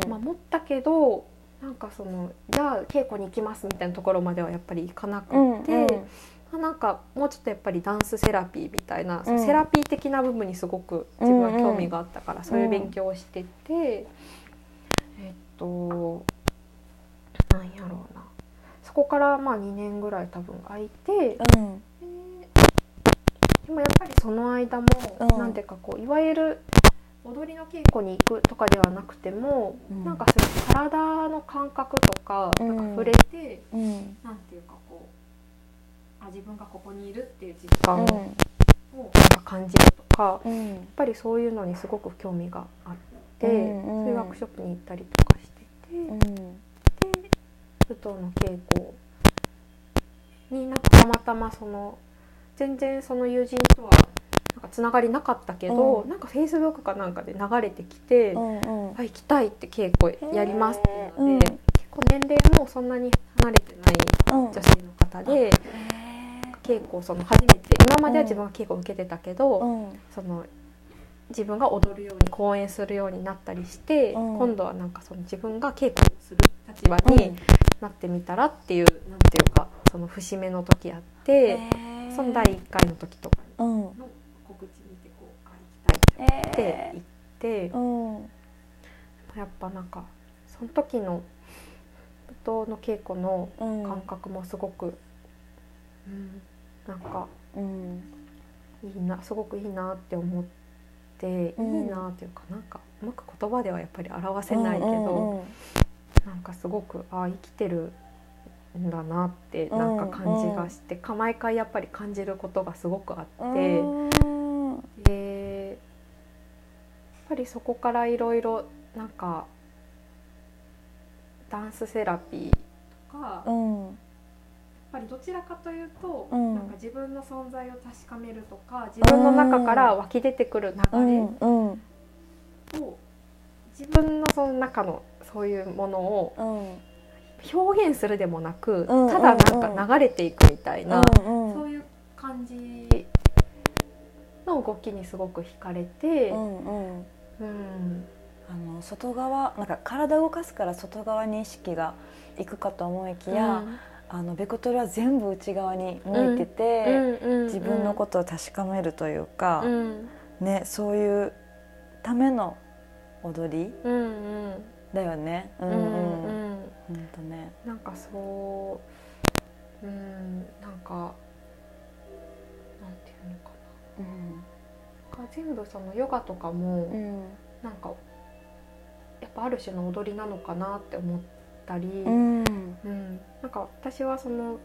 まあ、持ったけどなんかそのじゃあ稽古に行きますみたいなところまではやっぱり行かなくて、うんうん。まあなんかもうちょっとやっぱりダンスセラピーみたいな、うん。セラピー的な部分にすごく自分は興味があったから、そういう勉強をしてて、えっとなんやろうな。そこからまあ2年ぐらい多分空いて。うん。でもやっぱりその間も、うん。なんていうかこういわゆる踊りの稽古に行くとかではなくても、うん。なんかそういう体の感覚とか,、うん。なんか触れてうん。なんていうかあ自分がここにいるっていう実感を感じるとか、やっうんぱりそういうのにすごく興味があって、うんうん。そういうワークショップに行ったりとかしてて、うん。で舞踏の稽古になんかたまたまその全然その友人とはなんかつながりなかったけど、うん。なんかフェイスブックかなんかで流れてきて「うんうん。あ行きたい」って稽古やりますっていうので、うん。結構年齢もそんなに離れてないうん。女性の方で、稽古をその初めて今までは自分は稽古を受けてたけど、うん。その自分が踊るように講演するようになったりして、うん。今度はなんかその自分が稽古をする立場になってみたらっていう、なんていうかその節目の時あって、その第1回の時とかうん。の告知見てこうあ行きたいって言って、うん。やっぱなんかその時の舞踏の稽古のうん。感覚もすごく、うん、なんかうん。いいなすごくいいなって思って、うん。いいなっていうかなんかうまく言葉ではやっぱり表せないけど、うんうんなんかすごくああ生きてるんだなってなんか感じがして、か毎回やっぱり感じることがすごくあって、うん。でやっぱりそこからいろいろなんかダンスセラピーとか、うんぱりどちらかというと、うん。なんか自分の存在を確かめるとか自分の中から湧き出てくる流れうんうん。を自分のその中のそういうものをうん。表現するでもなく、うんただなんか流れていくみたいな、うんそういう感じの動きにすごく惹かれて、うんうん。うん。あの外側なんか体を動かすから外側に意識がいくかと思いきや、あのベクトルは全部内側に向いてて、自分のことを確かめるというか、うん。ねそういうための踊りうんうん。だよね。うんうん。うん。うん本当ね。なんかそううんなんかなんていうのかうん。ななんか全部そのヨガとかも、うん。なんかやっぱある種の踊りなのかなって思ったり、うん。うん。なんか私はその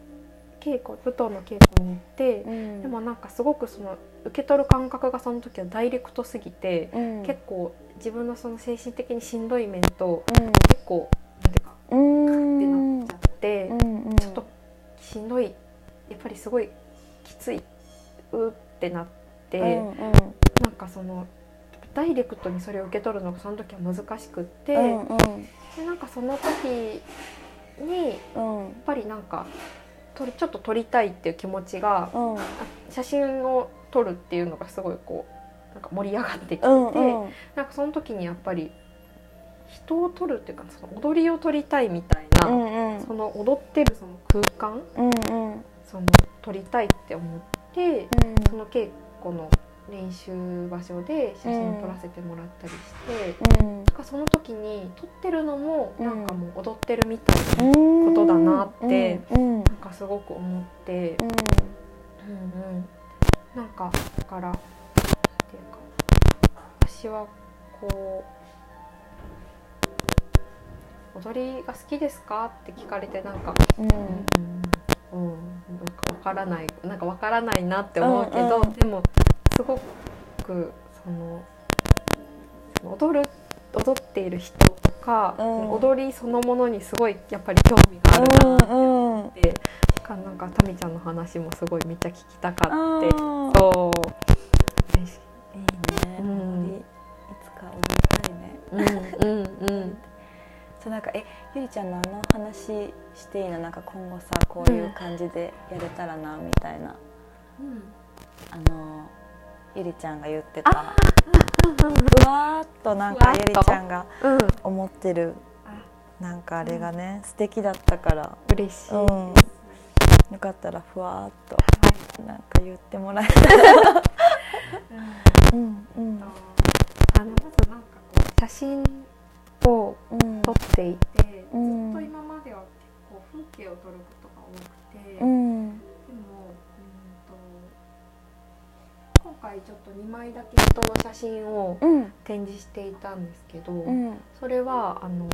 稽古舞踏の稽古に行って、うん。でもなんかすごくその受け取る感覚がその時はダイレクトすぎて、うん。結構自分のその精神的にしんどい面とうん。結構なんていうかうん。ってなっちゃって、うんちょっとしんどいやっぱりすごいきついうってなって、うんうん。なんかそのダイレクトにそれを受け取るのがその時は難しくって、うんうんでなんかその時にやっうんぱりなんか撮りちょっと撮りたいっていう気持ちがうんあ写真を撮るっていうのがすごいこうなんか盛り上がってきてて、うんうんなんかその時にやっぱり人を撮るっていうかその踊りを撮りたいみたいな、うんうんその踊ってるその空間うんうん。その撮りたいって思って、その稽古の練習場所で写真撮らせてもらったりして、うん。なんかその時に撮ってるのもうんなんかもう踊ってるみたいな、うんことだなってうん。うん。なんかすごく思って、うんうん、なんかだからなんていうか私はこう踊りが好きですかって聞かれてなんかうんうん、うん、なんかわからないなんかわからないなって思うけど、うんうん。でもすごくその踊る踊っている人とか、うん。踊りそのものにすごいやっぱり興味があるなって思って、かなんかタミちゃんの話もすごいめっちゃ聞きたかって、うん。そう。い。いいね。うん。いつか踊りたいね。うんうんうん。そうなんかえゆりちゃんのあの話していいの？なんか今後さこういう感じでやれたらなみたいな。あのゆりちゃんが言ってた。あふわーっとなんかゆりちゃんがうん。思ってる。あなんかあれがね素敵だったから。嬉しいうん。よかったらふわーっとはい。なんか言ってもらえたら。うん。うんあのまずなんかこう写真をうん。撮っていて、うん。ずっと今までは結構風景を撮ることが多くて、でもうん。うんと今回ちょっと2枚だけ人の写真をうん。展示していたんですけど、うん。それはあの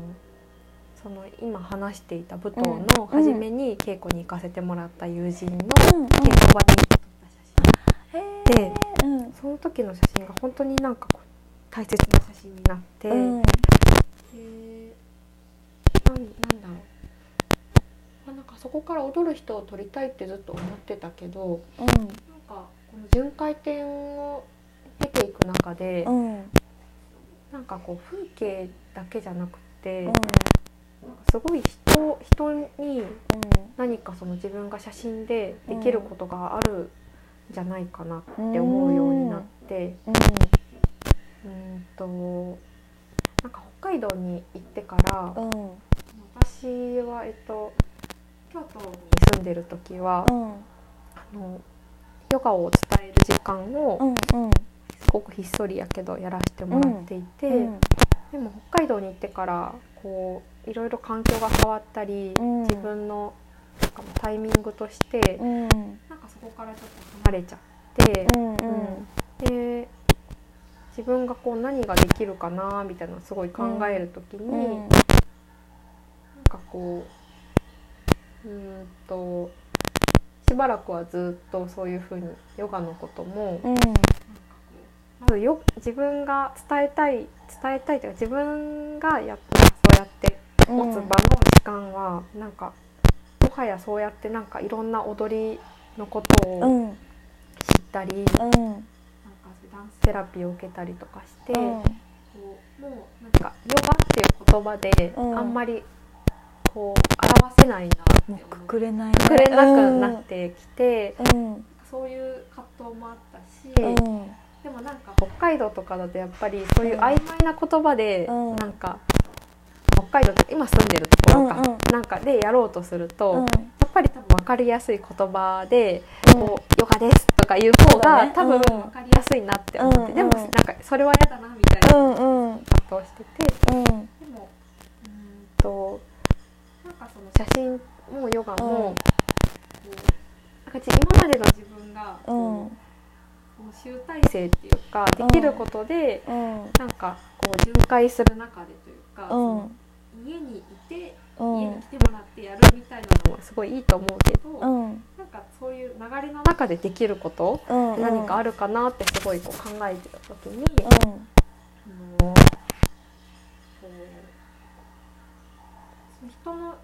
その今話していた舞踏の初めに稽古に行かせてもらった友人の稽古場に撮った写真へー。うん。その時の写真が本当になんかこう大切な写真になって、うん。でなんなんだろう、まあ、なんかそこから踊る人を撮りたいってずっと思ってたけどなんかこの巡回展を経ていく中で、うんなんかこう風景だけじゃなくて、うんすごい人人に何かその自分が写真でできることがあるんじゃないかなって思うようになって。うんうんとなんか北海道に行ってからうん私は、えっと、京都に住んでる時は、うんあのヨガを伝える時間をすごくひっそりやけどやらせてもらっていて、うんでも北海道に行ってからこういろいろ環境が変わったり、うん。自分のなんかタイミングとして、うんなんかそこからちょっと離れちゃって。うんうん。で自分がこう何ができるかなみたいなすごい考える時に、うん。なんかこううーんとしばらくはずっとそういうふうにヨガのことも、うん。まずよ自分が伝えたい伝えたいというか自分がやっそうやって持つ場の時間は、なんかもはやそうやってなんかいろんな踊りのことをうん。知ったり、なんかうんダンスセラピーを受けたりとかして、うん。こうもうなんかヨガっていう言葉でうん。あんまりこう表せないなもうくうくれない。くれなくなってきて、うん。そういう葛藤もあったし、うん。でもなんか北海道とかだとやっぱりそういう曖昧な言葉で、うん。なんか北海道って今住んでるところか、うんうん。なんかでやろうとすると、うん。やっぱり多分分かりやすい言葉で「こうヨガです」とかいう方が、ね。多分うん。分かりやすいなって思って、うんうん。でもなんかそれは嫌だなみたいなうんうん。葛藤してて。うん。でもうーんとなんかその写真もヨガも、うん。なんか今までの自分がうん。集大成っていうかできることで、うん。なんかこう巡回する中でというか、うん。家にいて、うん。家に来てもらってやるみたいなのはすごいいいと思うけど、うん。なんかそういう流れの中でできること、うん何かあるかなってすごいこう考えてた時に、うん。あのこうその人の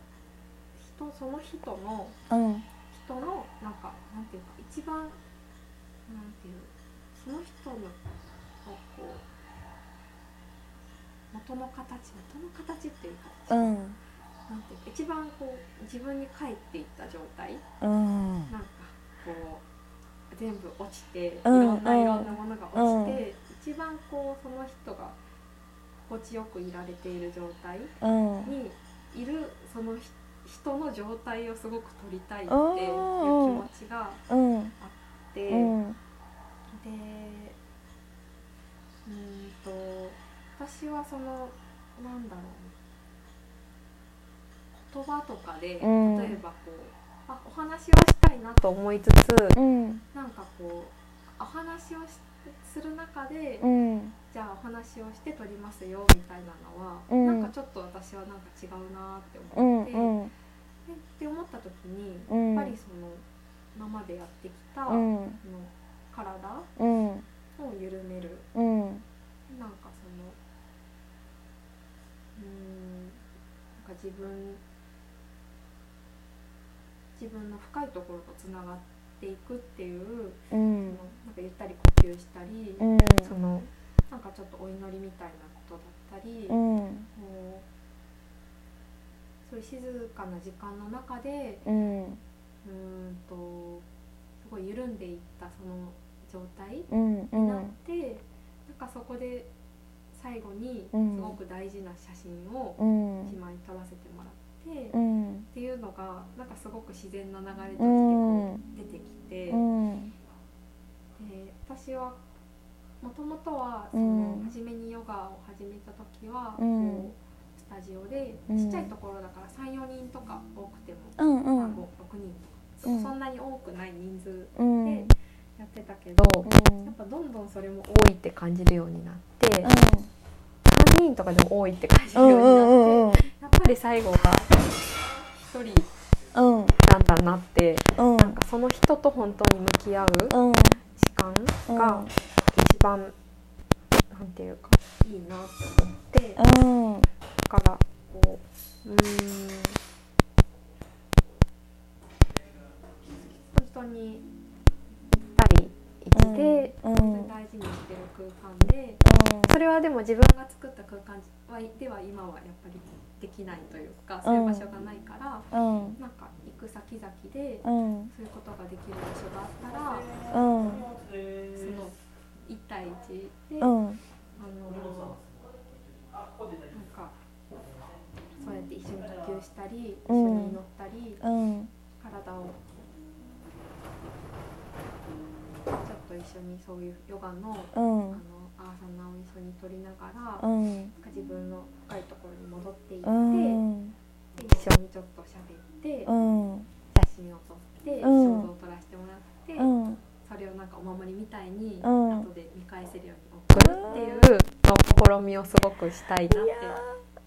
人その人のうん。人のなんかなんていうか一番なんていうその人のこう元の形元の形っていうか、うん。なんていうか一番こう自分に返っていった状態。うん。なんかこう全部落ちていうんろんなうん。いろんなものが落ちて、一番こうその人が心地よくいられている状態うん。にいるそのひ人の状態をすごく撮りたいっていう気うん持ちがあうんって、でうん。うーんと私はそのなんだろう言葉とかで、うん。例えばこうあお話をしたいなと思いつつ、うん。なんかこうお話をしする中で、うん。じゃあお話をして撮りますよみたいなのは、うん。なんかちょっと私はなんか違うなってう思って、んうん。でって思った時に、うん。やっぱりその今までやってきた、そうん。の体うん。を緩める。うん。なんかそのうーんなんか自分自分の深いところとつながっていくっていう、うそのんなんかゆったり呼吸したり、うん。そのなんかちょっとお祈りみたいなことだったり、うこんうそういう静かな時間の中でうん。うーんとすごい緩んでいったその状態うん。うになって、なんかそこで最後にすうん。ごく大事な写真をうん。一枚撮らせてもらって、っうん。ていうのがなんかすごく自然な流れとして出てきて、うんで私はもともとはそうん。の初めにヨガを始めた時は、うんこうスタジオでうん。ちっちゃいところだから34人とか多くても、うんうまあん5 6人そうん。そんなに多くない人数うんでやってたけど、やっぱどんどんそれも多いって感じるようになって、3人とかでも多いって感じるうんようになって、ぱり最後が1人うんだなってうん。なんかその人と本当に向き合ううん。時間が一番なんていうかいいなって思ってだうん。からこううーん。本当に1対1でうん。大事にしてる空間でそれはでも自分が作った空間はでは今はやっぱりできないというかそういう場所がないからうん。なんか行く先々でうん。そういうことができる場所があったらうん。その1対1で、あのうんなんかそうやって一緒に呼吸したり、一うん。緒に祈ったりうん。体をと一緒にそういうヨガの,、うん。あのアーサナを一緒に取りながら、うなんんか自分の深いところに戻っていって、うん。で一緒にちょっと喋って、うん。写真を撮って、うん。肖像を撮らせてもらって、うん。それをなんかお守りみたいにうん。後で見返せるように送るっていうの試みをすごくしたいなって。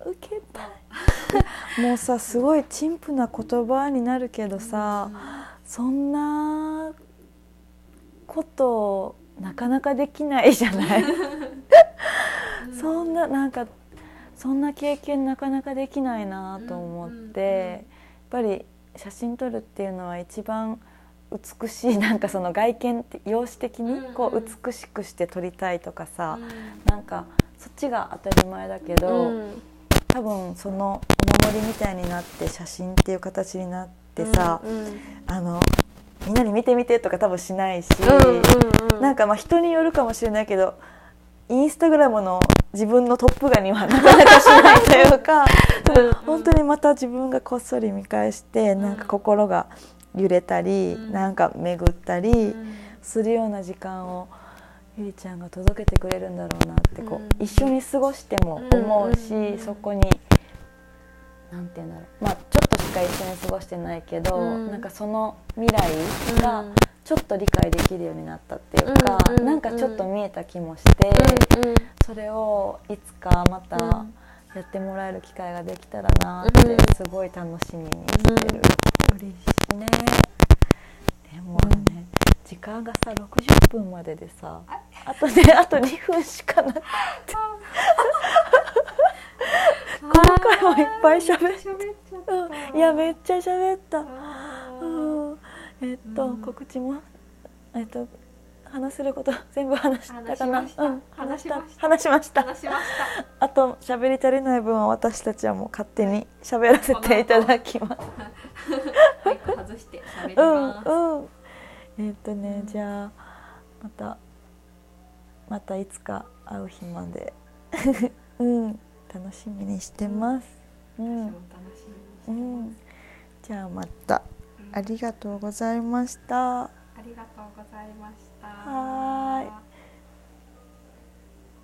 受けたい。もうさすごい陳腐な言葉になるけどさそんなことなかなかできないじゃない。うん。そんななんかそんな経験なかなかできないなと思って、やっぱり写真撮るっていうのは一番美しいなんかその外見って容姿的にこう美しくして撮りたいとかさ、うん。なんかそっちが当たり前だけど、うん。多分そのお守りみたいになって写真っていう形になってさ、あのみんなに見てみてとか多分しないし、うんうんなんかまあ人によるかもしれないけどインスタグラムの自分のトップ画にはなかなかしないというかうん本当にまた自分がこっそり見返してん。なんか心が揺れたり、うん。なんか巡ったりうん。するような時間をゆりちゃんが届けてくれるんだろうなってこう、うん。一緒に過ごしても思うし、そこになんて言うんだろう。まあちょっとしか一緒に過ごしてないけど、うん。なんかその未来がちょっと理解できるようになったっていうか、うんうんうんなんかちょっと見えた気もして、うんうんそれをいつかまたうん。やってもらえる機会ができたらなってうん。すごい楽しみにしてる、嬉しいね。でもね、時間がさ60分まででさあとねあと2分しかなくて。この回もいっぱい喋っ喋っちゃったうん。いやめっちゃ喋った。えっと、うん。告知も？えっと話せること 全部話したかな？話しました。うん。話しました。あと喋り足りない分は私たちはもう勝手に 喋らせていただきます。マイク外して喋りうんうんえっとね、うん。じゃあまたまたいつか会う日まで。うん。楽しみにしてます。うん、私も楽しみにしてます。じゃあまた。うん。ありがとうございました。ありがとうございました。はーい